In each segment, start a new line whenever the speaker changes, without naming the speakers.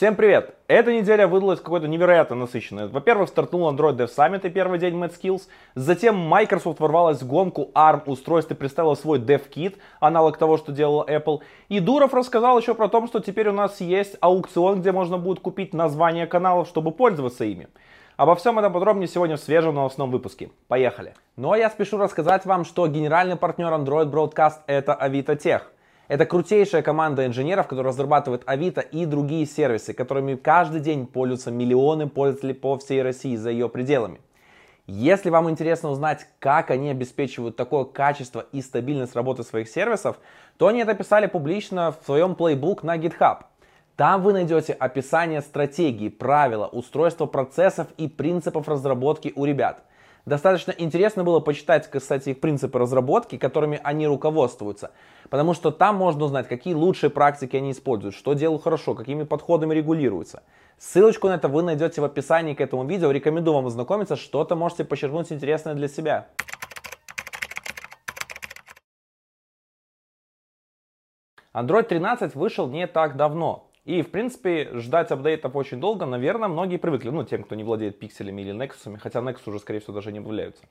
Всем привет! Эта неделя выдалась какой-то невероятно насыщенной. Во-первых, стартнул Android Dev Summit и первый день MadSkills. Затем Microsoft ворвалась в гонку ARM устройств и представила свой DevKit, аналог того, что делала Apple. И Дуров рассказал еще про то, что теперь у нас есть аукцион, где можно будет купить название каналов, чтобы пользоваться ими. Обо всем этом подробнее сегодня в свежем новостном выпуске. Поехали! Ну а я спешу рассказать вам, что генеральный партнер Android Broadcast это Avito Tech. Это крутейшая команда инженеров, которая разрабатывает Авито и другие сервисы, которыми каждый день пользуются миллионы пользователей по всей России за ее пределами. Если вам интересно узнать, как они обеспечивают такое качество и стабильность работы своих сервисов, то они это писали публично в своем плейбук на GitHub. Там вы найдете описание стратегии, правила, устройства процессов и принципов разработки у ребят – Достаточно интересно было почитать, кстати, их принципы разработки, которыми они руководствуются. Потому что там можно узнать, какие лучшие практики они используют, что делают хорошо, какими подходами регулируются. Ссылочку на это вы найдете в описании к этому видео. Рекомендую вам ознакомиться, что-то можете почерпнуть интересное для себя. Android 13 вышел не так давно. И, в принципе, ждать апдейтов очень долго, наверное, многие привыкли. Ну, тем, кто не владеет пикселями или Nexus, хотя Nexus уже, скорее всего, даже не обновляются.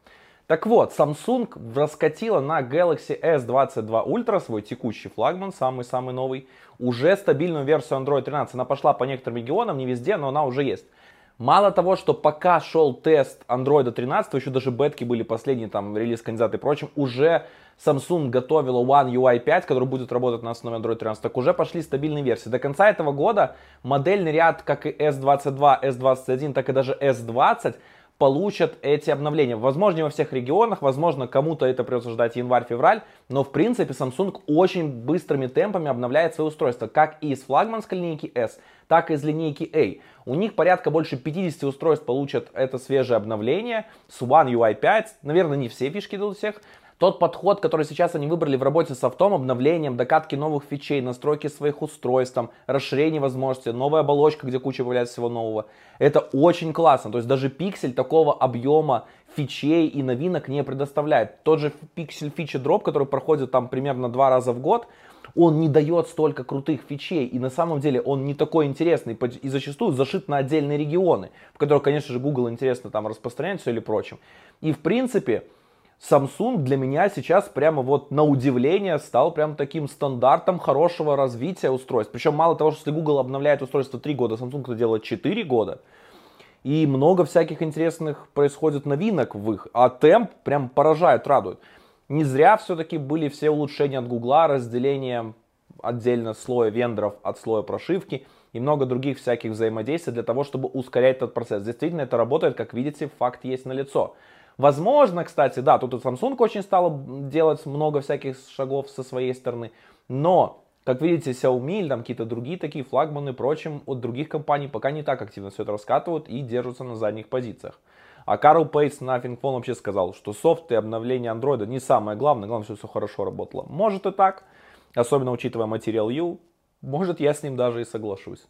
Так вот, Samsung раскатила на Galaxy S22 Ultra, свой текущий флагман, самый-самый новый, уже стабильную версию Android 13. Она пошла по некоторым регионам, не везде, но она уже есть. Мало того, что пока шел тест Android 13, еще даже бетки были последние, там, релиз кандидаты и прочим, уже Samsung готовила One UI 5, который будет работать на основе Android 13, так уже пошли стабильные версии. До конца этого года модельный ряд, как и S22, S21, так и даже S20, получат эти обновления. Возможно, не во всех регионах, возможно, кому-то это придется ждать январь-февраль, но в принципе Samsung очень быстрыми темпами обновляет свои устройства, как и из флагманской линейки S, так и из линейки A. У них порядка больше 50 устройств получат это свежее обновление с One UI 5. Наверное, не все фишки идут всех, тот подход, который сейчас они выбрали в работе с автом, обновлением, докатки новых фичей, настройки своих устройств, там, расширение возможностей, новая оболочка, где куча появляется всего нового. Это очень классно. То есть даже пиксель такого объема фичей и новинок не предоставляет. Тот же пиксель фичи дроп, который проходит там примерно два раза в год, он не дает столько крутых фичей, и на самом деле он не такой интересный, и зачастую зашит на отдельные регионы, в которых, конечно же, Google интересно там распространять все или прочим. И в принципе, Samsung для меня сейчас прямо вот на удивление стал прям таким стандартом хорошего развития устройств. Причем мало того, что если Google обновляет устройство 3 года, Samsung это делает 4 года. И много всяких интересных происходит новинок в их. А темп прям поражает, радует. Не зря все-таки были все улучшения от Google, разделение отдельно слоя вендоров от слоя прошивки и много других всяких взаимодействий для того, чтобы ускорять этот процесс. Действительно, это работает, как видите, факт есть на лицо. Возможно, кстати, да, тут и Samsung очень стал делать много всяких шагов со своей стороны, но как видите, Xiaomi или там какие-то другие такие флагманы, прочим, от других компаний пока не так активно все это раскатывают и держатся на задних позициях. А Карл Пейс на ThinkPhone вообще сказал, что софт и обновление андроида не самое главное, главное, чтобы все хорошо работало. Может и так, особенно учитывая Material U, может я с ним даже и соглашусь.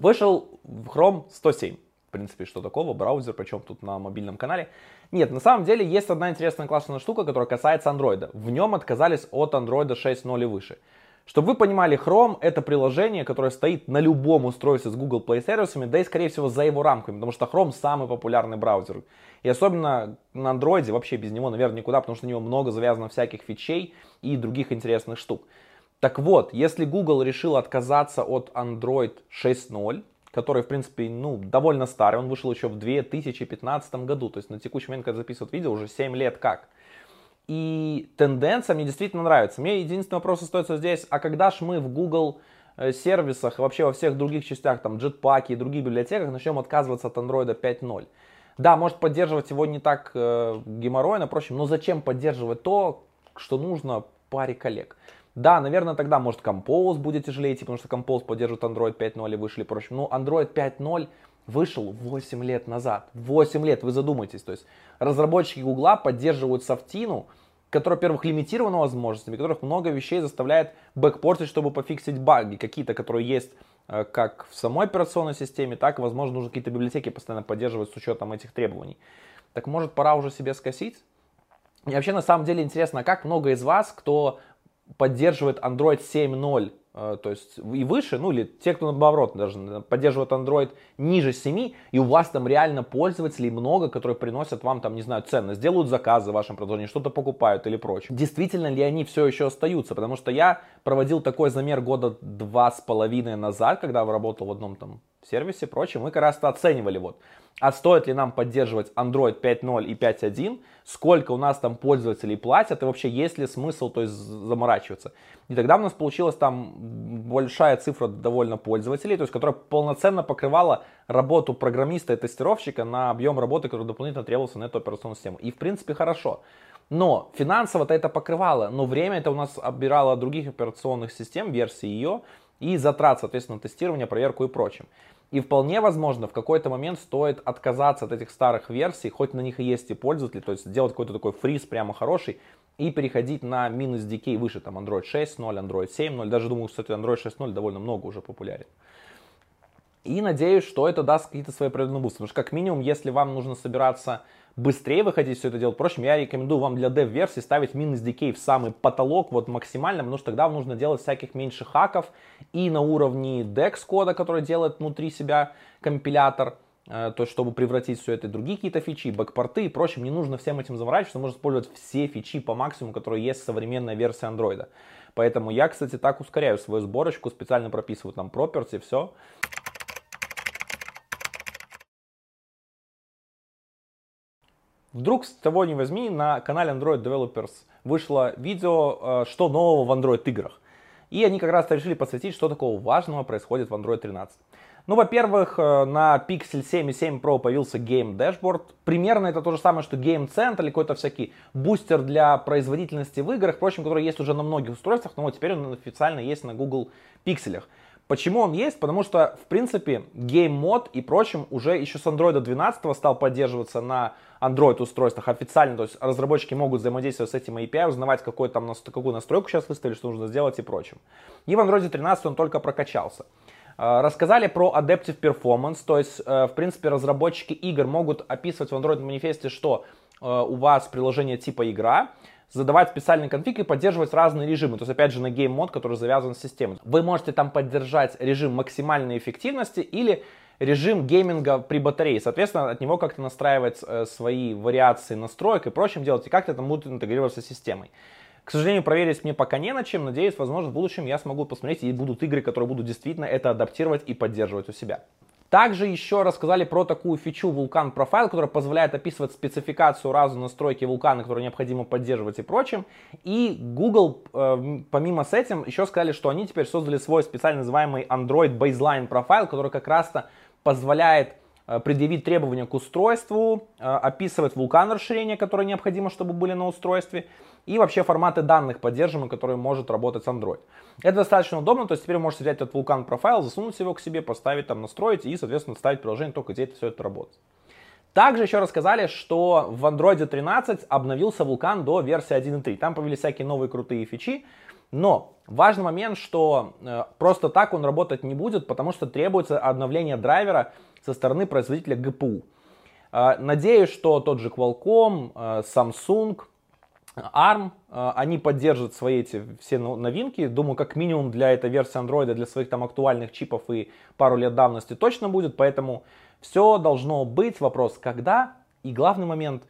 Вышел в Chrome 107. В принципе, что такого, браузер, причем тут на мобильном канале. Нет, на самом деле есть одна интересная классная штука, которая касается Android. В нем отказались от Android 6.0 и выше. Чтобы вы понимали, Chrome это приложение, которое стоит на любом устройстве с Google Play сервисами, да и скорее всего за его рамками, потому что Chrome самый популярный браузер. И особенно на Android вообще без него, наверное, никуда, потому что на него много завязано всяких фичей и других интересных штук. Так вот, если Google решил отказаться от Android 6.0, который, в принципе, ну, довольно старый, он вышел еще в 2015 году, то есть на текущий момент, когда записывают видео, уже 7 лет как. И тенденция мне действительно нравится. Мне единственный вопрос остается здесь, а когда ж мы в Google э, сервисах, вообще во всех других частях, там, Jetpack и других библиотеках начнем отказываться от Android 5.0? Да, может поддерживать его не так э, геморройно, прочим, но зачем поддерживать то, что нужно паре коллег? Да, наверное, тогда, может, Compose будет тяжелее идти, потому что Compose поддерживает Android 5.0 и вышли прочим. Но Android 5.0 вышел 8 лет назад. 8 лет, вы задумайтесь. То есть разработчики Гугла поддерживают софтину, которая, во-первых, лимитирована возможностями, которых много вещей заставляет бэкпортить, чтобы пофиксить баги, какие-то, которые есть э, как в самой операционной системе, так, возможно, нужно какие-то библиотеки постоянно поддерживать с учетом этих требований. Так может пора уже себе скосить? И вообще на самом деле интересно, как много из вас, кто поддерживает Android 7.0 Э, то есть и выше, ну или те, кто наоборот даже поддерживает Android ниже 7, и у вас там реально пользователей много, которые приносят вам там, не знаю, ценность, делают заказы в вашем приложении, что-то покупают или прочее. Действительно ли они все еще остаются? Потому что я проводил такой замер года два с половиной назад, когда работал в одном там сервисе, прочее, мы как раз оценивали вот, а стоит ли нам поддерживать Android 5.0 и 5.1, сколько у нас там пользователей платят и вообще есть ли смысл то есть, заморачиваться. И тогда у нас получилась там большая цифра довольно пользователей, то есть которая полноценно покрывала работу программиста и тестировщика на объем работы, который дополнительно требовался на эту операционную систему. И в принципе хорошо. Но финансово-то это покрывало, но время это у нас отбирало других операционных систем, версии ее, и затрат, соответственно, тестирования, проверку и прочим. И вполне возможно, в какой-то момент стоит отказаться от этих старых версий, хоть на них и есть и пользователи, то есть сделать какой-то такой фриз прямо хороший, и переходить на минус decay выше, там Android 6.0, Android 7.0, даже думаю, кстати, Android 6.0 довольно много уже популярен. И надеюсь, что это даст какие-то свои определенные бусты, потому что как минимум, если вам нужно собираться быстрее вы хотите все это делать, впрочем, я рекомендую вам для dev-версии ставить минус decay в самый потолок, вот максимально, потому что тогда вам нужно делать всяких меньше хаков и на уровне DEX кода, который делает внутри себя компилятор, э, то есть чтобы превратить все это в другие какие-то фичи, бэкпорты и прочим, не нужно всем этим заморачиваться, можно использовать все фичи по максимуму, которые есть в современной версии андроида. Поэтому я, кстати, так ускоряю свою сборочку, специально прописываю там property, все. Вдруг с того не возьми, на канале Android Developers вышло видео, э, что нового в Android играх. И они как раз решили посвятить, что такого важного происходит в Android 13. Ну, во-первых, э, на Pixel 7 и 7 Pro появился Game Dashboard. Примерно это то же самое, что Game Center или какой-то всякий бустер для производительности в играх, впрочем, который есть уже на многих устройствах, но вот теперь он официально есть на Google Pixel. Почему он есть? Потому что, в принципе, Mode и прочим уже еще с Android 12 стал поддерживаться на Android устройствах официально, то есть разработчики могут взаимодействовать с этим API, узнавать, какой там, какую настройку сейчас выставили, что нужно сделать и прочим. И в Android 13 он только прокачался. А, рассказали про Adaptive Performance, то есть, э, в принципе, разработчики игр могут описывать в Android манифесте, что э, у вас приложение типа игра, задавать специальный конфиг и поддерживать разные режимы. То есть, опять же, на Game Mode, который завязан с системой. Вы можете там поддержать режим максимальной эффективности или режим гейминга при батарее. Соответственно, от него как-то настраивать э, свои вариации настроек и прочим делать, и как-то это будет интегрироваться с системой. К сожалению, проверить мне пока не на чем. Надеюсь, возможно, в будущем я смогу посмотреть и будут игры, которые будут действительно это адаптировать и поддерживать у себя. Также еще рассказали про такую фичу Vulkan Profile, которая позволяет описывать спецификацию разной настройки вулкана, которую необходимо поддерживать и прочим. И Google, э, помимо с этим, еще сказали, что они теперь создали свой специально называемый Android Baseline Profile, который как раз-то позволяет предъявить требования к устройству, э, описывать вулкан расширения, которые необходимо, чтобы были на устройстве, и вообще форматы данных поддерживаемые, которые может работать с Android. Это достаточно удобно, то есть теперь вы можете взять этот вулкан профайл, засунуть его к себе, поставить там, настроить и, соответственно, ставить приложение только где это все это работает. Также еще рассказали, что в Android 13 обновился вулкан до версии 1.3. Там появились всякие новые крутые фичи, но важный момент, что э, просто так он работать не будет, потому что требуется обновление драйвера со стороны производителя GPU. Э, надеюсь, что тот же Qualcomm, э, Samsung, ARM, они поддержат свои эти все новинки. Думаю, как минимум для этой версии Android, для своих там актуальных чипов и пару лет давности точно будет. Поэтому все должно быть. Вопрос, когда? И главный момент,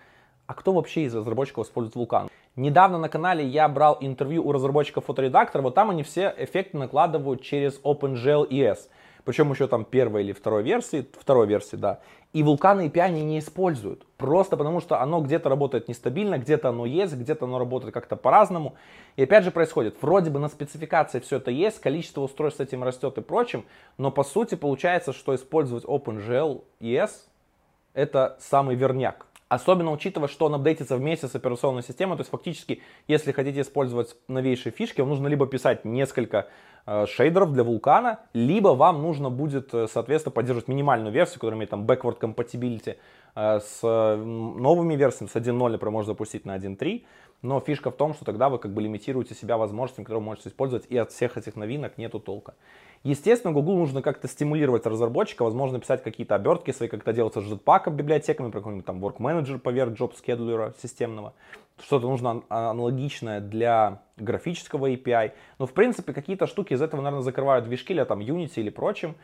а кто вообще из разработчиков использует Vulkan? Недавно на канале я брал интервью у разработчиков фоторедактора, вот там они все эффекты накладывают через OpenGL ES. Причем еще там первой или второй версии, второй версии, да. И вулканы API они не используют. Просто потому что оно где-то работает нестабильно, где-то оно есть, где-то оно работает как-то по-разному. И опять же происходит, вроде бы на спецификации все это есть, количество устройств с этим растет и прочим, но по сути получается, что использовать OpenGL ES это самый верняк. Особенно учитывая, что он апдейтится вместе с операционной системой. То есть фактически, если хотите использовать новейшие фишки, вам нужно либо писать несколько шейдеров для вулкана, либо вам нужно будет, э, соответственно, поддерживать минимальную версию, которая имеет там backward compatibility Э, с новыми версиями, с 1.0, например, можно запустить на 1.3. Но фишка в том, что тогда вы как бы лимитируете себя возможностями, которые вы можете использовать, и от всех этих новинок нету толка. Естественно, Google нужно как-то стимулировать разработчика, возможно, писать какие-то обертки свои, как это делается с Jetpack библиотеками, какой-нибудь там Work Manager поверх Job Scheduler системного. Что-то нужно аналогичное для графического API. Но, в принципе, какие-то штуки из этого, наверное, закрывают движки или там Unity или прочим.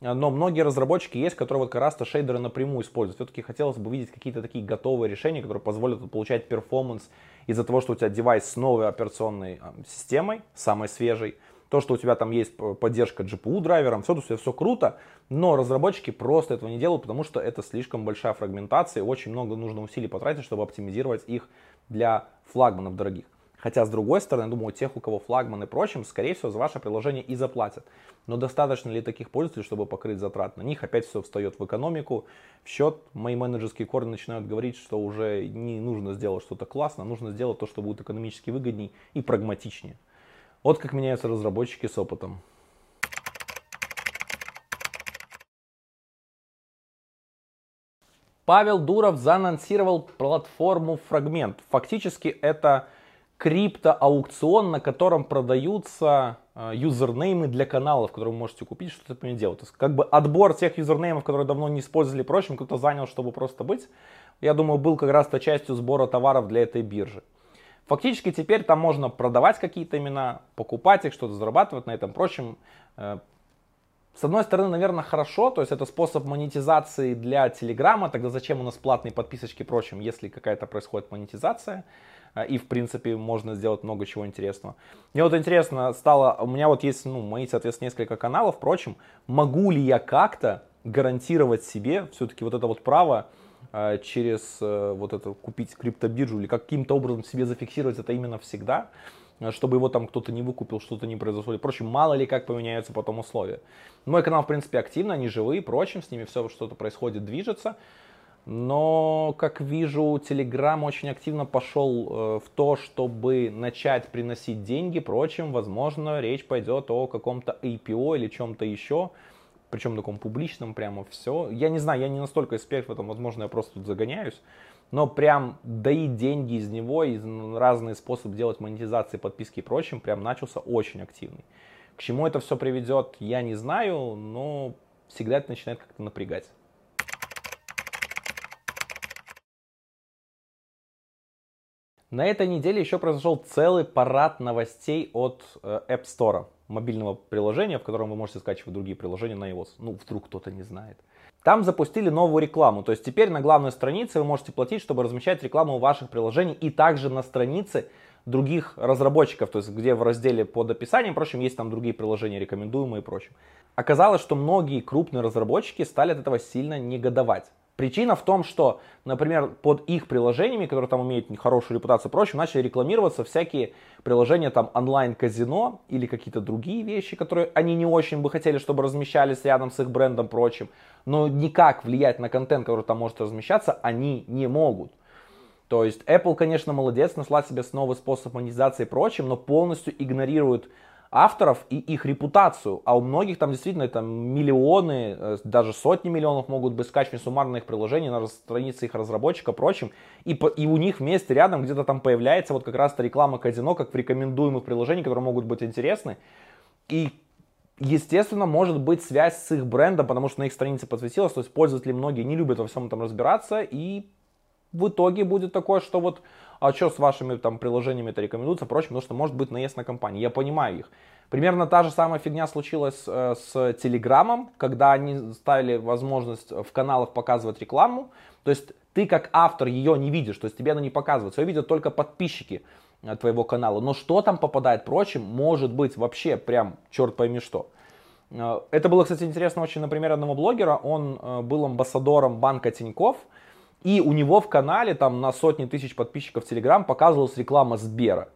Но многие разработчики есть, которые вот как раз-то шейдеры напрямую используют. Все-таки хотелось бы видеть какие-то такие готовые решения, которые позволят получать перформанс из-за того, что у тебя девайс с новой операционной системой, самой свежей, то, что у тебя там есть поддержка GPU драйвером, все, все, все круто, но разработчики просто этого не делают, потому что это слишком большая фрагментация, и очень много нужно усилий потратить, чтобы оптимизировать их для флагманов дорогих. Хотя, с другой стороны, думаю, тех, у кого флагман и прочим, скорее всего, за ваше приложение и заплатят. Но достаточно ли таких пользователей, чтобы покрыть затрат на них? Опять все встает в экономику. В счет мои менеджерские корни начинают говорить, что уже не нужно сделать что-то классно, нужно сделать то, что будет экономически выгодней и прагматичнее. Вот как меняются разработчики с опытом. Павел Дуров заанонсировал платформу Фрагмент. Фактически это криптоаукцион, на котором продаются э, юзернеймы для каналов, которые вы можете купить, что-то по ним делать. То есть как бы отбор тех юзернеймов, которые давно не использовали, прочим, кто-то занял, чтобы просто быть, я думаю, был как раз-то частью сбора товаров для этой биржи. Фактически теперь там можно продавать какие-то имена, покупать их, что-то зарабатывать на этом прочем. Э, с одной стороны, наверное, хорошо, то есть это способ монетизации для Телеграма, тогда зачем у нас платные подписочки прочим, если какая-то происходит монетизация, и в принципе можно сделать много чего интересного. Мне вот интересно стало, у меня вот есть, ну, мои, соответственно, несколько каналов, впрочем, могу ли я как-то гарантировать себе все-таки вот это вот право а, через э, вот это купить криптобиржу или каким-то образом себе зафиксировать это именно всегда, а, чтобы его там кто-то не выкупил, что-то не произошло. И прочим, мало ли как поменяются потом условия. Мой канал, в принципе, активно, они живые, прочим, с ними все что-то происходит, движется. Но, как вижу, Telegram очень активно пошел э, в то, чтобы начать приносить деньги. Прочим, возможно, речь пойдет о каком-то IPO или чем-то еще причем таком публичном прямо все. Я не знаю, я не настолько эксперт в этом, возможно, я просто тут загоняюсь, но прям доить деньги из него, из разные способы делать монетизации, подписки и прочим, прям начался очень активный. К чему это все приведет, я не знаю, но всегда это начинает как-то напрягать. На этой неделе еще произошел целый парад новостей от э, App Store мобильного приложения, в котором вы можете скачивать другие приложения на iOS. Ну, вдруг кто-то не знает. Там запустили новую рекламу. То есть теперь на главной странице вы можете платить, чтобы размещать рекламу ваших приложений и также на странице других разработчиков, то есть где в разделе под описанием, впрочем, есть там другие приложения рекомендуемые и прочим. Оказалось, что многие крупные разработчики стали от этого сильно негодовать. Причина в том, что, например, под их приложениями, которые там имеют хорошую репутацию и прочим, начали рекламироваться всякие приложения там онлайн-казино или какие-то другие вещи, которые они не очень бы хотели, чтобы размещались рядом с их брендом прочим. Но никак влиять на контент, который там может размещаться, они не могут. То есть Apple, конечно, молодец, нашла себе новый способ монетизации и прочим, но полностью игнорирует авторов и их репутацию. А у многих там действительно это миллионы, э, даже сотни миллионов могут быть скачаны суммарно их приложений на странице их разработчика, прочим. И, и у них вместе рядом где-то там появляется вот как раз-то реклама казино, как в рекомендуемых приложениях, которые могут быть интересны. И Естественно, может быть связь с их брендом, потому что на их странице подсветилось, то есть пользователи многие не любят во всем этом разбираться, и в итоге будет такое, что вот а что с вашими там приложениями это рекомендуется, прочим, потому что может быть наезд на компании. Я понимаю их. Примерно та же самая фигня случилась э, с Телеграмом, когда они ставили возможность в каналах показывать рекламу. То есть ты как автор ее не видишь, то есть тебе она не показывается, ее видят только подписчики э, твоего канала. Но что там попадает, прочим, может быть вообще прям черт пойми что. Э, это было, кстати, интересно очень на примере одного блогера. Он э, был амбассадором банка Тиньков. И у него в канале там на сотни тысяч подписчиков в Телеграм показывалась реклама Сбера.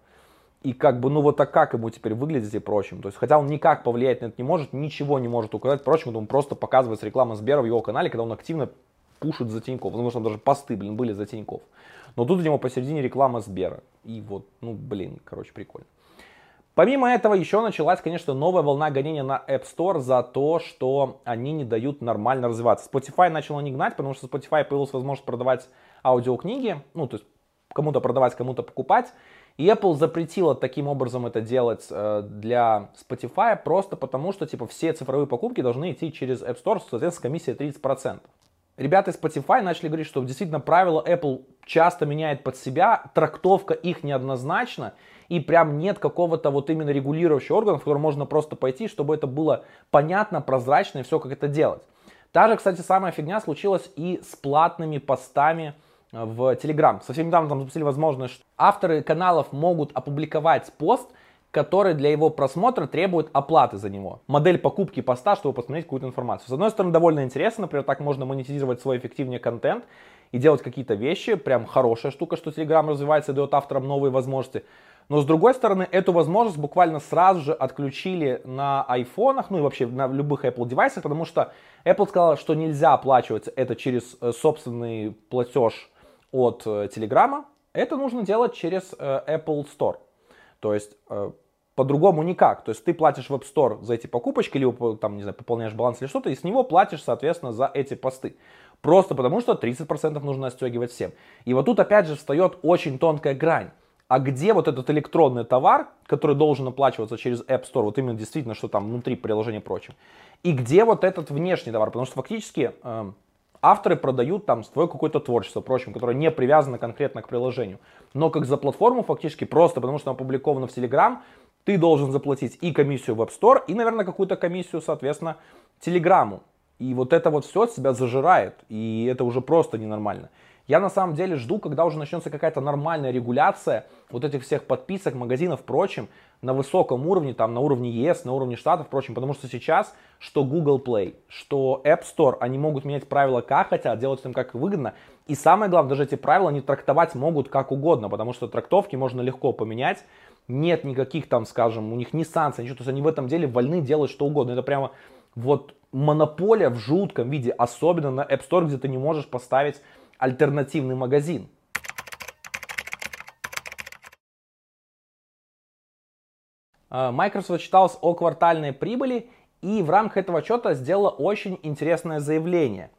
И как бы, ну вот так как ему теперь выглядит и прочим. То есть, хотя он никак повлиять на это не может, ничего не может указать, прочим, он просто показывается реклама Сбера в его канале, когда он активно пушит за Тиньков. Потому что там даже посты, блин, были за Тиньков. Но тут у него посередине реклама Сбера. И вот, ну блин, короче, прикольно. Помимо этого, еще началась, конечно, новая волна гонения на App Store за то, что они не дают нормально развиваться. Spotify начал не гнать, потому что Spotify появилась возможность продавать аудиокниги, ну, то есть кому-то продавать, кому-то покупать. И Apple запретила таким образом это делать э, для Spotify просто потому, что типа все цифровые покупки должны идти через App Store, соответственно, комиссия 30%. Ребята из Spotify начали говорить, что действительно правила Apple часто меняет под себя, трактовка их неоднозначна, и прям нет какого-то вот именно регулирующего органа, в который можно просто пойти, чтобы это было понятно, прозрачно и все, как это делать. Та же, кстати, самая фигня случилась и с платными постами в Telegram. Совсем недавно там запустили возможность, что авторы каналов могут опубликовать пост, который для его просмотра требует оплаты за него. Модель покупки поста, чтобы посмотреть какую-то информацию. С одной стороны, довольно интересно, например, так можно монетизировать свой эффективнее контент и делать какие-то вещи. Прям хорошая штука, что Telegram развивается и дает авторам новые возможности. Но с другой стороны, эту возможность буквально сразу же отключили на айфонах, ну и вообще на любых Apple девайсах, потому что Apple сказала, что нельзя оплачивать это через э, собственный платеж от Telegram, это нужно делать через э, Apple Store. То есть э, по-другому никак. То есть ты платишь в App Store за эти покупочки, либо там, не знаю, пополняешь баланс или что-то, и с него платишь, соответственно, за эти посты. Просто потому что 30% нужно отстегивать всем. И вот тут опять же встает очень тонкая грань. А где вот этот электронный товар, который должен оплачиваться через App Store, вот именно действительно, что там внутри приложения и прочее, и где вот этот внешний товар, потому что фактически э, авторы продают там свое какое-то творчество, впрочем, которое не привязано конкретно к приложению. Но как за платформу фактически просто потому, что опубликовано в Telegram, ты должен заплатить и комиссию в App Store, и, наверное, какую-то комиссию, соответственно, Телеграму. И вот это вот все себя зажирает, и это уже просто ненормально. Я на самом деле жду, когда уже начнется какая-то нормальная регуляция вот этих всех подписок, магазинов, впрочем, на высоком уровне, там на уровне ЕС, на уровне Штатов, впрочем, потому что сейчас что Google Play, что App Store, они могут менять правила как хотят, делать им как выгодно. И самое главное, даже эти правила они трактовать могут как угодно, потому что трактовки можно легко поменять. Нет никаких там, скажем, у них ни санкций, ничего. То есть они в этом деле вольны делать что угодно. Это прямо вот монополия в жутком виде, особенно на App Store, где ты не можешь поставить альтернативный магазин. А, Microsoft отчиталась о квартальной прибыли и в рамках этого отчета сделала очень интересное заявление.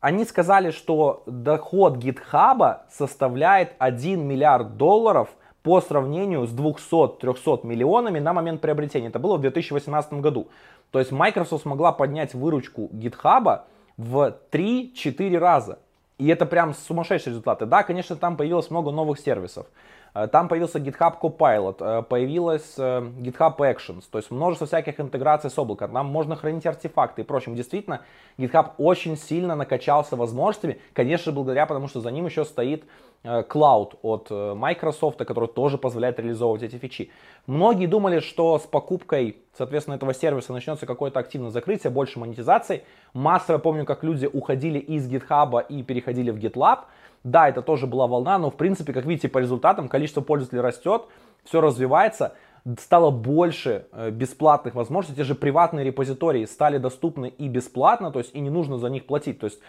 Они сказали, что доход GitHub составляет 1 миллиард долларов по сравнению с 200-300 миллионами на момент приобретения. Это было в 2018 году. То есть Microsoft смогла поднять выручку GitHub в 3-4 раза. И это прям сумасшедшие результаты. Да, конечно, там появилось много новых сервисов. Э, там появился GitHub Copilot, э, появилась э, GitHub Actions, то есть множество всяких интеграций с облаком. Там можно хранить артефакты и прочим. Действительно, GitHub очень сильно накачался возможностями, конечно, благодаря, потому что за ним еще стоит Cloud от Microsoft, который тоже позволяет реализовывать эти фичи. Многие думали, что с покупкой, соответственно, этого сервиса начнется какое-то активное закрытие, больше монетизации. Массово помню, как люди уходили из GitHub и переходили в GitLab. Да, это тоже была волна, но в принципе, как видите, по результатам количество пользователей растет, все развивается, стало больше э, бесплатных возможностей, те же приватные репозитории стали доступны и бесплатно, то есть и не нужно за них платить. То есть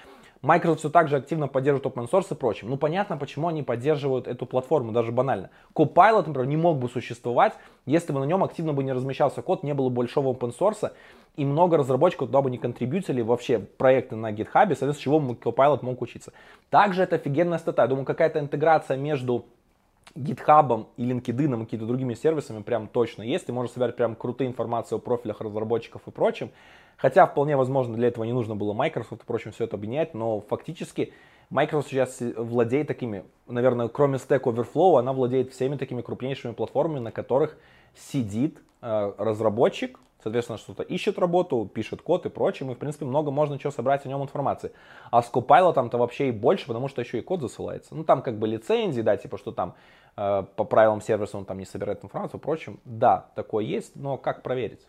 Microsoft все так же активно поддерживает open source и прочим. Ну, понятно, почему они поддерживают эту платформу, даже банально. Copilot, например, не мог бы существовать, если бы на нем активно бы не размещался код, не было большого open source, и много разработчиков туда бы не контрибьютили вообще проекты на GitHub, соответственно, с чего Copilot мог учиться. Также это офигенная стата. Я думаю, какая-то интеграция между GitHub и LinkedIn и какими-то другими сервисами прям точно есть. Ты можешь собирать прям крутые информации о профилях разработчиков и прочем. Хотя вполне возможно для этого не нужно было Microsoft и прочим все это объединять, но фактически Microsoft сейчас владеет такими, наверное, кроме Stack Overflow, она владеет всеми такими крупнейшими платформами, на которых сидит э, разработчик, соответственно, что-то ищет работу, пишет код и прочее, и, в принципе, много можно чего собрать о нем информации. А с Copilot там-то вообще и больше, потому что еще и код засылается. Ну, там как бы лицензии, да, типа, что там э, по правилам сервиса он там не собирает информацию, впрочем, да, такое есть, но как проверить?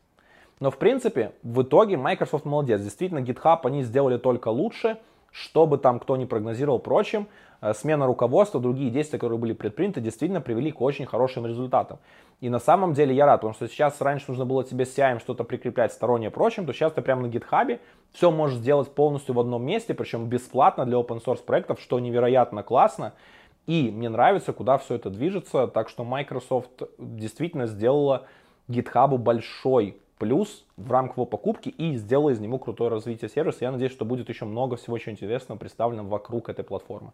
Но, в принципе, в итоге Microsoft молодец. Действительно, GitHub они сделали только лучше, чтобы там кто не прогнозировал, прочим, э, смена руководства, другие действия, которые были предприняты, действительно привели к очень хорошим результатам. И на самом деле я рад, потому что сейчас раньше нужно было тебе с CI что-то прикреплять стороннее прочим, то сейчас ты прямо на GitHub все можешь сделать полностью в одном месте, причем бесплатно для open source проектов, что невероятно классно. И мне нравится, куда все это движется, так что Microsoft действительно сделала GitHub большой плюс в рамках его покупки и сделала из него крутое развитие сервиса. Я надеюсь, что будет еще много всего очень интересного представлено вокруг этой платформы.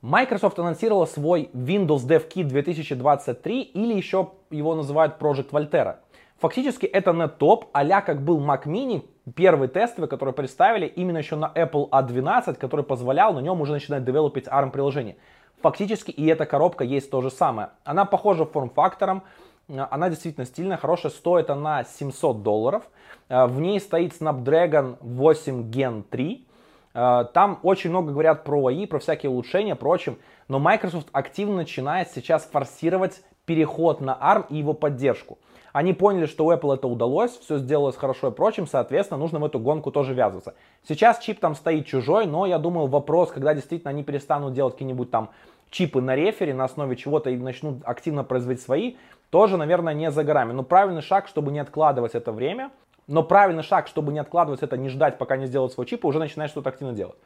Microsoft анонсировала свой Windows Dev Kit 2023 или еще его называют Project Volterra. Фактически это не топ, а как был Mac Mini, первый тестовый, который представили именно еще на Apple A12, который позволял на нем уже начинать девелопить ARM приложение. Фактически и эта коробка есть то же самое. Она похожа форм-фактором, она действительно стильная, хорошая, стоит она 700 долларов. В ней стоит Snapdragon 8 Gen 3, Э, там очень много говорят про AI, про всякие улучшения, прочим, но Microsoft активно начинает сейчас форсировать переход на ARM и его поддержку. Они поняли, что у Apple это удалось, все сделалось хорошо и прочим, соответственно, нужно в эту гонку тоже ввязываться. Сейчас чип там стоит чужой, но я думаю, вопрос, когда действительно они перестанут делать какие-нибудь там чипы на рефере на основе чего-то и начнут активно производить свои, тоже, наверное, не за горами. Но правильный шаг, чтобы не откладывать это время, но правильный шаг, чтобы не откладывать это, не ждать, пока не сделают свой чип, и уже начинают что-то активно делать.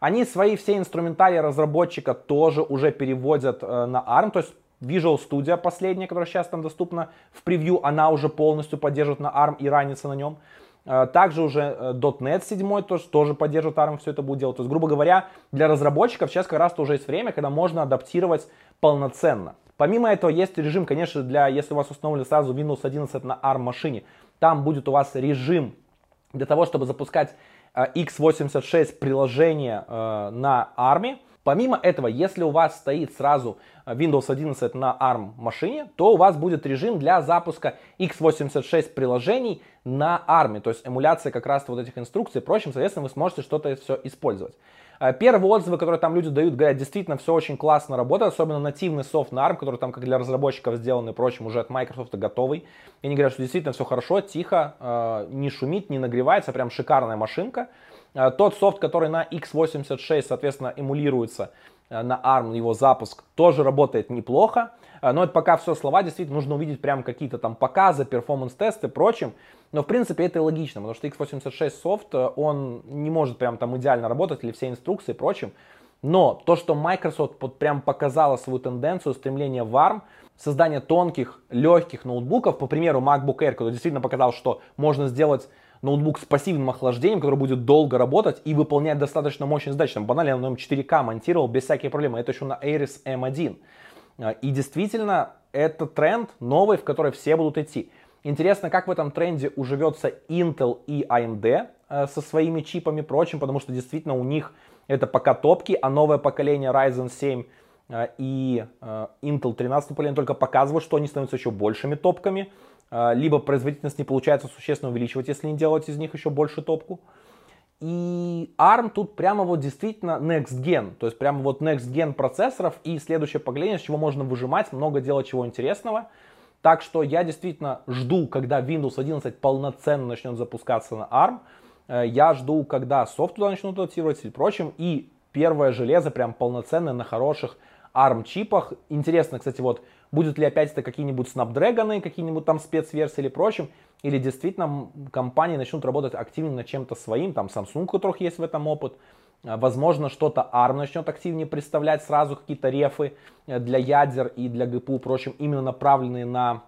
Они свои все инструментарии разработчика тоже уже переводят э, на ARM, то есть Visual Studio последняя, которая сейчас там доступна в превью, она уже полностью поддерживает на ARM и ранится на нем. Э, также уже э, .NET 7 тоже, тоже поддерживает ARM, все это будет делать. То есть, грубо говоря, для разработчиков сейчас как раз уже есть время, когда можно адаптировать полноценно. Помимо этого есть режим, конечно, для, если у вас установлен сразу Windows 11 на ARM машине, там будет у вас режим для того, чтобы запускать x86 э, приложение на ARM. Помимо этого, если у вас стоит сразу Windows 11 на ARM машине, то у вас будет режим для запуска x86 приложений на ARM, то есть эмуляция как раз вот этих инструкций и прочим, соответственно, вы сможете что-то все использовать. Э, первые отзывы, которые там люди дают, говорят, действительно все очень классно работает, особенно нативный софт на ARM, который там как для разработчиков сделан и прочим, уже от Microsoft готовый. И они говорят, что действительно все хорошо, тихо, э, не шумит, не нагревается, прям шикарная машинка. Э, тот софт, который на x86, соответственно, эмулируется на ARM, его запуск тоже работает неплохо. Но это пока все слова, действительно нужно увидеть прям какие-то там показы, перформанс-тесты и прочим. Но в принципе это и логично, потому что x86 софт, э, он не может прям там идеально работать или все инструкции и прочим. Но то, что Microsoft под, прям показала свою тенденцию, стремление в ARM, создание тонких, легких ноутбуков, по примеру MacBook Air, который действительно показал, что можно сделать ноутбук с пассивным охлаждением, который будет долго работать и выполнять достаточно мощные задачи. Там банально на нем 4К монтировал без всяких проблем. Это еще на Ares M1. Э, и действительно, это тренд новый, в который все будут идти. Интересно, как в этом тренде уживется Intel и AMD э, со своими чипами и прочим, потому что действительно у них это пока топки, а новое поколение Ryzen 7 э, и Intel 13 поколения только показывают, что они становятся еще большими топками, либо производительность не получается существенно увеличивать, если не делать из них еще больше топку. И ARM тут прямо вот действительно next gen, то есть прямо вот next gen процессоров и следующее поколение, с чего можно выжимать много делать чего интересного. Так что я действительно жду, когда Windows 11 полноценно начнет запускаться на ARM. Э, я жду, когда софт туда начнут адаптировать и прочим. И первое железо прям полноценное на хороших ARM чипах. Интересно, кстати, вот будут ли опять это какие-нибудь Snapdragon, какие-нибудь там спецверсии или прочим. Или действительно компании начнут работать активно над чем-то своим. Там Samsung, у которых есть в этом опыт. А, возможно, что-то ARM начнет активнее представлять сразу какие-то рефы э, для ядер и для GPU, прочим, именно направленные на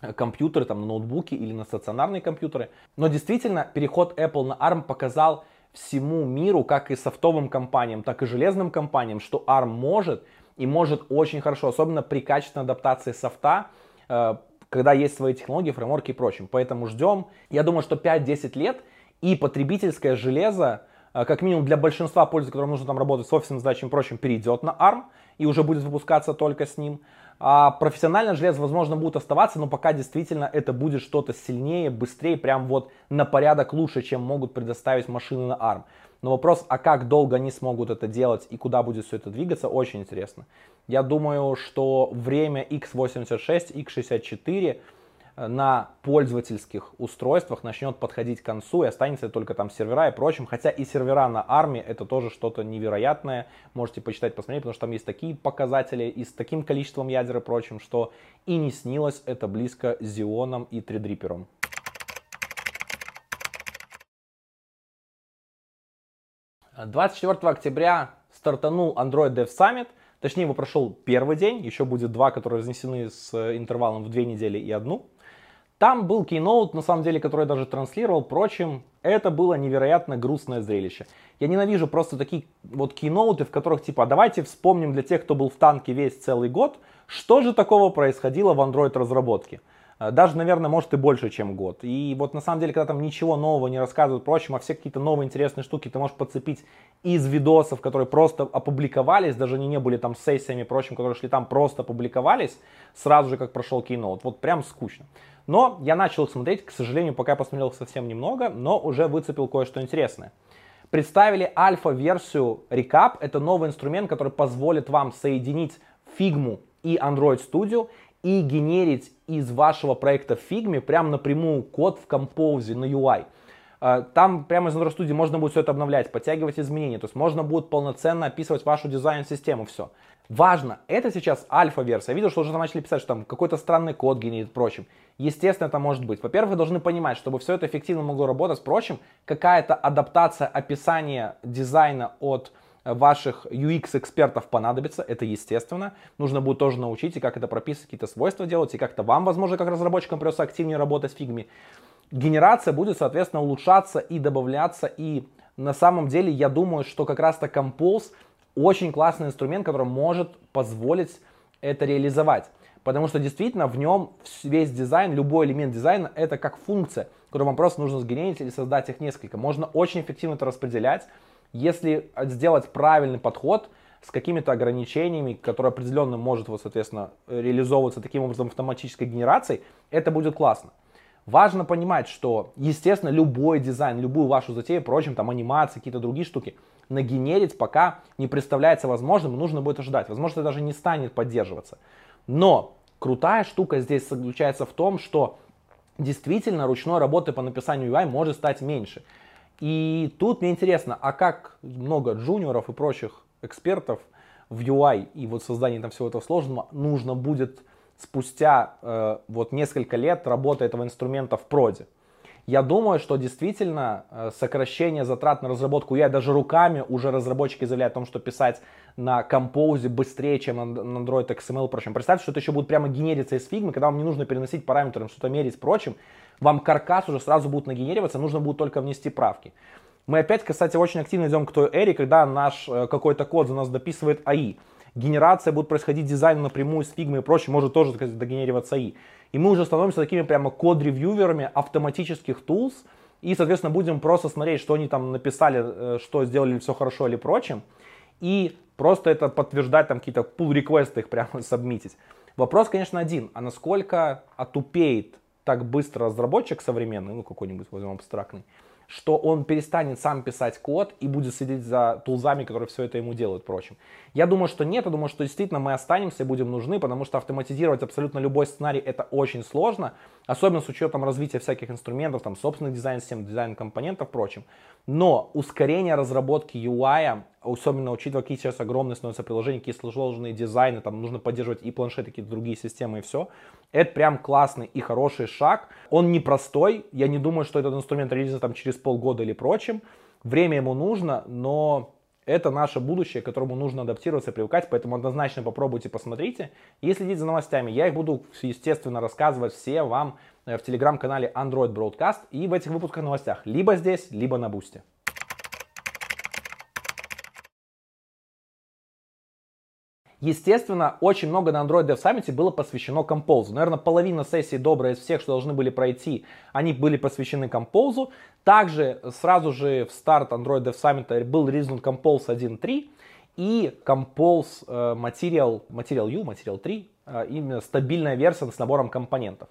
э, компьютеры, там, на ноутбуки или на стационарные компьютеры. Но действительно, переход Apple на ARM показал всему миру, как и софтовым компаниям, так и железным компаниям, что ARM может и может очень хорошо, особенно при качественной адаптации софта, э, когда есть свои технологии, фреймворки и прочим. Поэтому ждем. Я думаю, что 5-10 лет и потребительское железо а, как минимум для большинства пользователей, которым нужно там работать с офисным задачами и прочим, перейдет на ARM и уже будет выпускаться только с ним. А профессиональное железо, возможно, будет оставаться, но пока действительно это будет что-то сильнее, быстрее, прям вот на порядок лучше, чем могут предоставить машины на ARM. Но вопрос, а как долго они смогут это делать и куда будет все это двигаться, очень интересно. Я думаю, что время x86, x64 на пользовательских устройствах начнет подходить к концу и останется только там сервера и прочим. Хотя и сервера на армии это тоже что-то невероятное. Можете почитать, посмотреть, потому что там есть такие показатели и с таким количеством ядер и прочим, что и не снилось это близко Xeon и Threadripper. 24 октября стартанул Android Dev Summit – Точнее, его прошел первый день, еще будет два, которые разнесены с интервалом в две недели и одну. Там был кейноут, на самом деле, который я даже транслировал. Впрочем, это было невероятно грустное зрелище. Я ненавижу просто такие вот кейноуты, в которых типа, «А давайте вспомним для тех, кто был в танке весь целый год, что же такого происходило в Android разработке. Э, даже, наверное, может и больше, чем год. И вот на самом деле, когда там ничего нового не рассказывают, впрочем, а все какие-то новые интересные штуки ты можешь подцепить из видосов, которые просто опубликовались, даже они не были там сессиями, прочим, которые шли там, просто опубликовались, сразу же, как прошел Keynote. Вот прям скучно. Но я начал их смотреть, к сожалению, пока я посмотрел совсем немного, но уже выцепил кое-что интересное. Представили альфа-версию Recap. Это новый инструмент, который позволит вам соединить Figma и Android Studio и генерить из вашего проекта в Figma прям напрямую код в Compose на UI. А, там прямо из Android Studio можно будет все это обновлять, подтягивать изменения. То есть можно будет полноценно описывать вашу дизайн-систему, все. Важно, это сейчас альфа-версия. Я видел, что уже начали писать, что там какой-то странный код генерит, прочим. Естественно, это может быть. Во-первых, вы должны понимать, чтобы все это эффективно могло работать, впрочем, какая-то адаптация описания дизайна от ваших UX-экспертов понадобится, это естественно. Нужно будет тоже научить, и как это прописывать, какие-то свойства делать, и как-то вам, возможно, как разработчикам придется активнее работать с фигми. Генерация будет, соответственно, улучшаться и добавляться, и на самом деле я думаю, что как раз-то Compose очень классный инструмент, который может позволить это реализовать. Потому что действительно в нем весь дизайн, любой элемент дизайна, это как функция, которую вам просто нужно сгенерить или создать их несколько. Можно очень эффективно это распределять если сделать правильный подход с какими-то ограничениями, которые определенно может, вот, соответственно, реализовываться таким образом автоматической генерацией, это будет классно. Важно понимать, что, естественно, любой дизайн, любую вашу затею, впрочем, там анимации, какие-то другие штуки, нагенерить пока не представляется возможным, нужно будет ожидать. Возможно, это даже не станет поддерживаться. Но крутая штука здесь заключается в том, что действительно ручной работы по написанию UI может стать меньше. И тут мне интересно, а как много джуниоров и прочих экспертов в UI и вот создании там всего этого сложного нужно будет спустя э, вот несколько лет работы этого инструмента в проде. Я думаю, что действительно э, сокращение затрат на разработку UI даже руками уже разработчики заявляют о том, что писать на композе быстрее, чем на Android XML, прочим. Представьте, что это еще будет прямо генериться из фигмы, когда вам не нужно переносить параметры, что-то мерить, прочим вам каркас уже сразу будет нагенерироваться, нужно будет только внести правки. Мы опять, кстати, очень активно идем к той эре, когда наш э, какой-то код за нас дописывает АИ. Генерация будет происходить дизайн напрямую с фигмой и прочее, может тоже догенерироваться АИ. И мы уже становимся такими прямо код-ревьюверами автоматических tools, и, соответственно, будем просто смотреть, что они там написали, э, что сделали все хорошо или прочим, и просто это подтверждать, там какие-то pull реквесты их прямо сабмитить. Вопрос, конечно, один, а насколько отупеет так быстро разработчик современный, ну какой-нибудь возьмем абстрактный, что он перестанет сам писать код и будет следить за тулзами, которые все это ему делают, впрочем. Я думаю, что нет, я думаю, что действительно мы останемся и будем нужны, потому что автоматизировать абсолютно любой сценарий это очень сложно, особенно с учетом развития всяких инструментов, там, собственных дизайн-систем, дизайн-компонентов, впрочем. Но ускорение разработки UI, особенно учитывая, какие сейчас огромные становятся приложения, какие сложные дизайны, там нужно поддерживать и планшеты, какие-то другие системы, и все. Это прям классный и хороший шаг. Он непростой, я не думаю, что этот инструмент реализуется там через полгода или прочим. Время ему нужно, но это наше будущее, к которому нужно адаптироваться, привыкать, поэтому однозначно попробуйте, посмотрите и следите за новостями. Я их буду, естественно, рассказывать все вам э, в телеграм-канале Android Broadcast и в этих выпусках новостях, либо здесь, либо на Бусте. Естественно, очень много на Android Dev Summit было посвящено Compose. Наверное, половина сессий добрая из всех, что должны были пройти, они были посвящены Compose. Также сразу же в старт Android Dev Summit был релизнут Compose 1.3 и Compose э, Material, Material U, Material 3, э, именно стабильная версия с набором компонентов.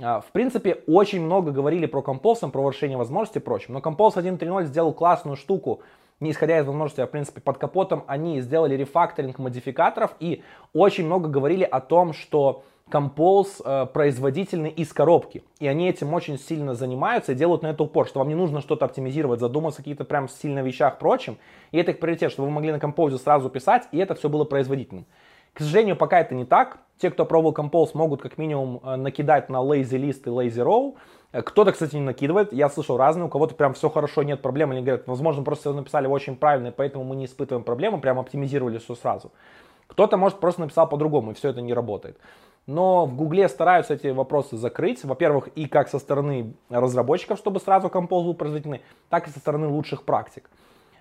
Э, в принципе, очень много говорили про Compose, про расширение возможностей и прочим, но Compose 1.3.0 сделал классную штуку, не исходя из возможностей, а в принципе под капотом они сделали рефакторинг модификаторов и очень много говорили о том, что Compose э, производительный из коробки. И они этим очень сильно занимаются и делают на это упор, что вам не нужно что-то оптимизировать, задуматься какие-то прям сильно вещах прочим. И это их приоритет, чтобы вы могли на Compose сразу писать, и это все было производительным. К сожалению, пока это не так. Те, кто пробовал Compose, могут как минимум э, накидать на lazy list и lazy row. Э, кто-то, кстати, не накидывает. Я слышал разные. У кого-то прям все хорошо, нет проблем. Они говорят, возможно, просто написали очень правильно, поэтому мы не испытываем проблемы, прям оптимизировали все сразу. Кто-то, может, просто написал по-другому, и все это не работает. Но в Гугле стараются эти вопросы закрыть. Во-первых, и как со стороны разработчиков, чтобы сразу композ был производительный, так и со стороны лучших практик.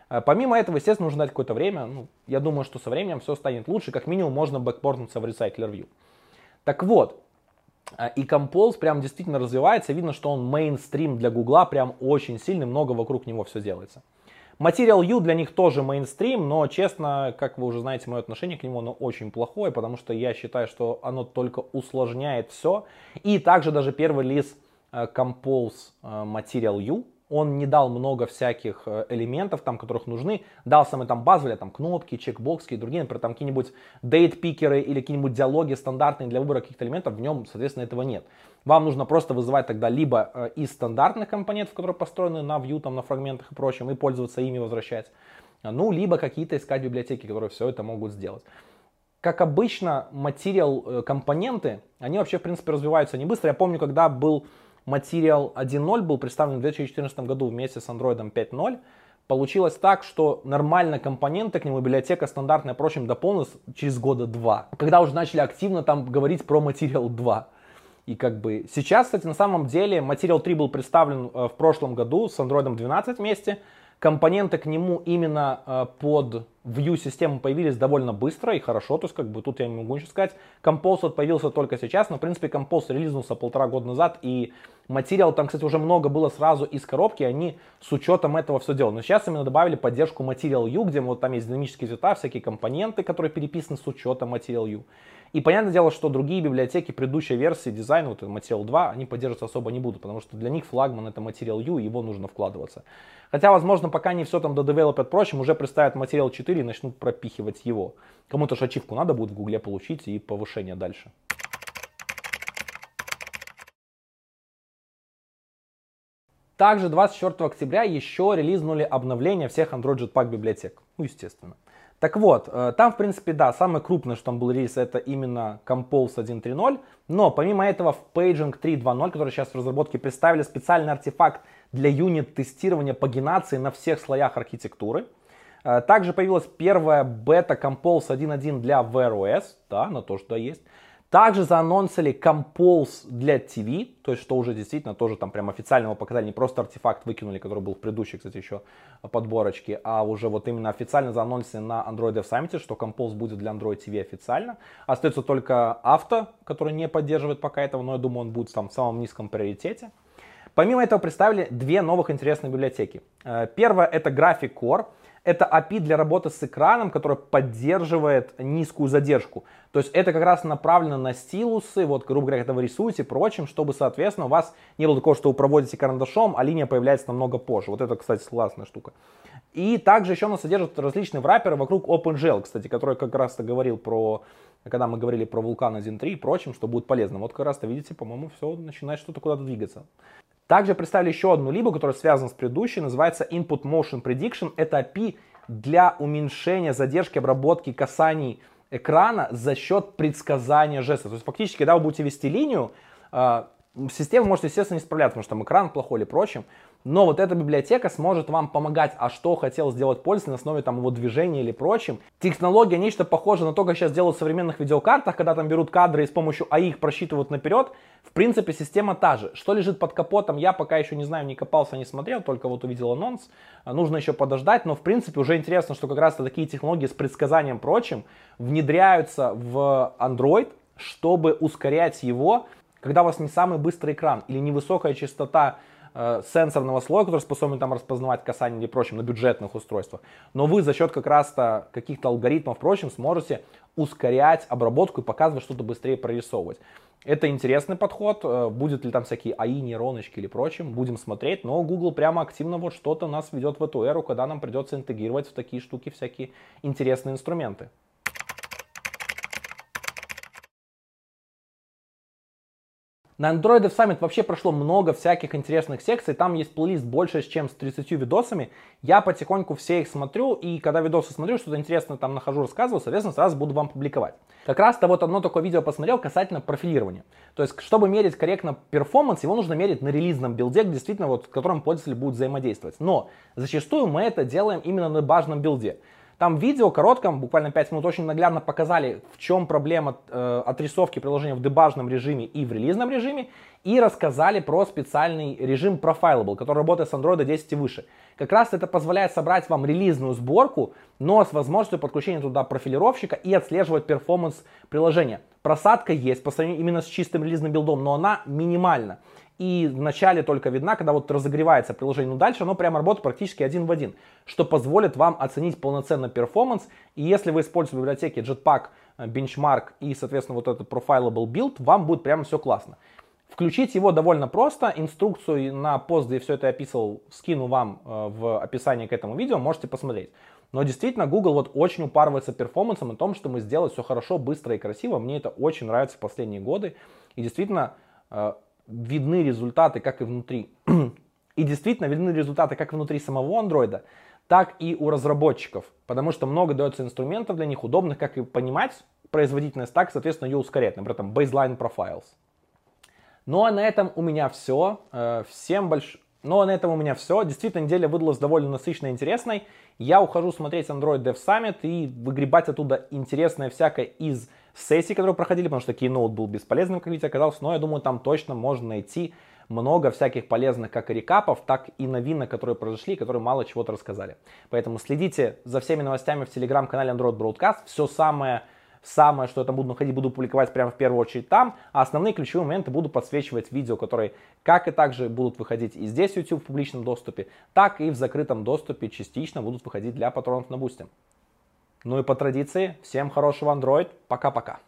Э, помимо этого, естественно, нужно дать какое-то время. Ну, я думаю, что со временем все станет лучше. Как минимум, можно бэкпортнуться в Recycler View. Так вот, и Compose прям действительно развивается. Видно, что он мейнстрим для Гугла прям очень сильный. Много вокруг него все делается. Material U для них тоже мейнстрим, но честно, как вы уже знаете, мое отношение к нему, оно очень плохое, потому что я считаю, что оно только усложняет все. И также даже первый релиз э, Compose Material U, он не дал много всяких э, элементов, там, которых нужны. Дал самые там базовые, там, кнопки, чекбоксы и другие, например, там какие-нибудь дейт-пикеры или какие-нибудь диалоги стандартные для выбора каких-то элементов, в нем, соответственно, этого нет. Вам нужно просто вызывать тогда либо э, из стандартных компонентов, которые построены на view, там, на фрагментах и прочем, и пользоваться ими, возвращать. Ну, либо какие-то искать библиотеки, которые все это могут сделать. Как обычно, материал э, компоненты, они вообще, в принципе, развиваются не быстро. Я помню, когда был Material 1.0 был представлен в 2014 году вместе с Android 5.0. Получилось так, что нормально компоненты к нему, библиотека стандартная, прочим, дополнилась через года два. Когда уже начали активно там говорить про Material 2. И как бы сейчас, кстати, на самом деле Material 3 был представлен э, в прошлом году с Android 12 вместе. Компоненты к нему именно э, под View систему появились довольно быстро и хорошо, то есть как бы тут я не могу ничего сказать. Compose появился только сейчас, но в принципе Compose релизнулся полтора года назад и материал там, кстати, уже много было сразу из коробки, они с учетом этого все делали. Но сейчас именно добавили поддержку Material U, где вот там есть динамические цвета, всякие компоненты, которые переписаны с учетом Material U. И понятное дело, что другие библиотеки предыдущей версии дизайна, вот Material 2, они поддерживаться особо не будут, потому что для них флагман это Material U, его нужно вкладываться. Хотя, возможно, пока не все там додевелопят прочим, уже представят Material 4 и начнут пропихивать его. Кому-то же ачивку надо будет в Гугле получить и повышение дальше. Также 24 октября еще релизнули обновление всех Android Jetpack библиотек. Ну, естественно. Так вот, э, там, в принципе, да, самое крупное, что там был релиз, это именно Compose 1.3.0. Но помимо этого в Paging 3.2.0, который сейчас в разработке, представили специальный артефакт для юнит-тестирования пагинации на всех слоях архитектуры. Э, также появилась первая бета Compose 1.1 для Wear OS, да, она тоже туда есть. Также заанонсили Compose для TV, то есть что уже действительно тоже там прям официального показали, не просто артефакт выкинули, который был в предыдущей, кстати, еще подборочке, а уже вот именно официально заанонсили на Android Dev Summit, что Compose будет для Android TV официально. Остается только авто, который не поддерживает пока этого, но я думаю, он будет там в самом низком приоритете. Помимо этого представили две новых интересных библиотеки. Э, первая это Graphic Core. Это API для работы с экраном, который поддерживает низкую задержку. То есть это как раз направлено на стилусы, вот, грубо говоря, когда вы рисуете прочим, чтобы, соответственно, у вас не было такого, что вы проводите карандашом, а линия появляется намного позже. Вот это, кстати, классная штука. И также еще она содержит различные враперы вокруг OpenGL, кстати, который как раз-то говорил про, когда мы говорили про Vulkan 1.3 и прочим, что будет полезно. Вот как раз-то, видите, по-моему, все начинает что-то куда-то двигаться. Также представили еще одну либо, которая связана с предыдущей, называется Input Motion Prediction. Это API для уменьшения задержки обработки касаний экрана за счет предсказания жестов. То есть фактически, когда вы будете вести линию, а, система может, естественно, не справляться, потому что там экран плохой или прочим. Но вот эта библиотека сможет вам помогать, а что хотел сделать пользователь на основе там его движения или прочим. Технология нечто похоже на то, как сейчас делают в современных видеокартах, когда там берут кадры и с помощью АИ их просчитывают наперед. В принципе, система та же. Что лежит под капотом, я пока еще не знаю, не копался, не смотрел, только вот увидел анонс. Нужно еще подождать, но в принципе уже интересно, что как раз такие технологии с предсказанием прочим внедряются в Android, чтобы ускорять его, когда у вас не самый быстрый экран или невысокая частота Э, сенсорного слоя, который способен там распознавать касание или прочим на бюджетных устройствах. Но вы за счет как раз-то каких-то алгоритмов прочим сможете ускорять обработку и показывать что-то быстрее прорисовывать. Это интересный подход. Э, будет ли там всякие АИ, нейроночки или прочим, будем смотреть. Но Google прямо активно вот что-то нас ведет в эту эру, когда нам придется интегрировать в такие штуки всякие интересные инструменты. На Android Dev Summit вообще прошло много всяких интересных секций, там есть плейлист больше, чем с 30 видосами. Я потихоньку все их смотрю, и когда видосы смотрю, что-то интересное там нахожу, рассказываю, соответственно, сразу буду вам публиковать. Как раз-то вот одно такое видео посмотрел касательно профилирования. То есть, чтобы мерить корректно performance, его нужно мерить на релизном билде, действительно, вот, с которым пользователь будет взаимодействовать. Но зачастую мы это делаем именно на дебажном билде. Там в видео коротком, буквально 5 минут, очень наглядно показали, в чем проблема э, отрисовки приложения в дебажном режиме и в релизном режиме, и рассказали про специальный режим Profileable, который работает с Android 10 и выше. Как раз это позволяет собрать вам релизную сборку, но с возможностью подключения туда профилировщика и отслеживать performance приложения. Просадка есть по сравнению именно с чистым релизным билдом, но она минимальна и вначале только видна, когда вот разогревается приложение, но дальше оно прямо работает практически один в один, что позволит вам оценить полноценный performance. И если вы используете библиотеки Jetpack, э, Benchmark и, соответственно, вот этот Profileable Build, вам будет прямо все классно. Включить его довольно просто. Инструкцию на пост, где все это описывал, скину вам э, в описании к этому видео, можете посмотреть. Но действительно, Google вот очень упарывается перформансом и том, что мы сделать все хорошо, быстро и красиво. Мне это очень нравится в последние годы. И действительно, э, видны результаты, как и внутри. И действительно видны результаты как внутри самого андроида, так и у разработчиков. Потому что много дается инструментов для них удобных, как и понимать производительность, так, соответственно, ее ускорять. Например, там baseline profiles. Ну а на этом у меня все. Э, всем большое... Ну а на этом у меня все. Действительно, неделя выдалась довольно насыщенной и интересной. Я ухожу смотреть Android Dev Summit и выгребать оттуда интересное всякое из сессий, которые проходили, потому что Keynote был бесполезным, как видите, оказался. Но я думаю, там точно можно найти много всяких полезных как рекапов, так и новинок, которые произошли, которые мало чего-то рассказали. Поэтому следите за всеми новостями в телеграм-канале Android Broadcast. Все самое самое, что я там буду находить, буду публиковать прямо в первую очередь там, а основные ключевые моменты буду подсвечивать видео, которые как и также будут выходить и здесь YouTube в публичном доступе, так и в закрытом доступе частично будут выходить для патронов на Бусте. Ну и по традиции, всем хорошего Android, пока-пока.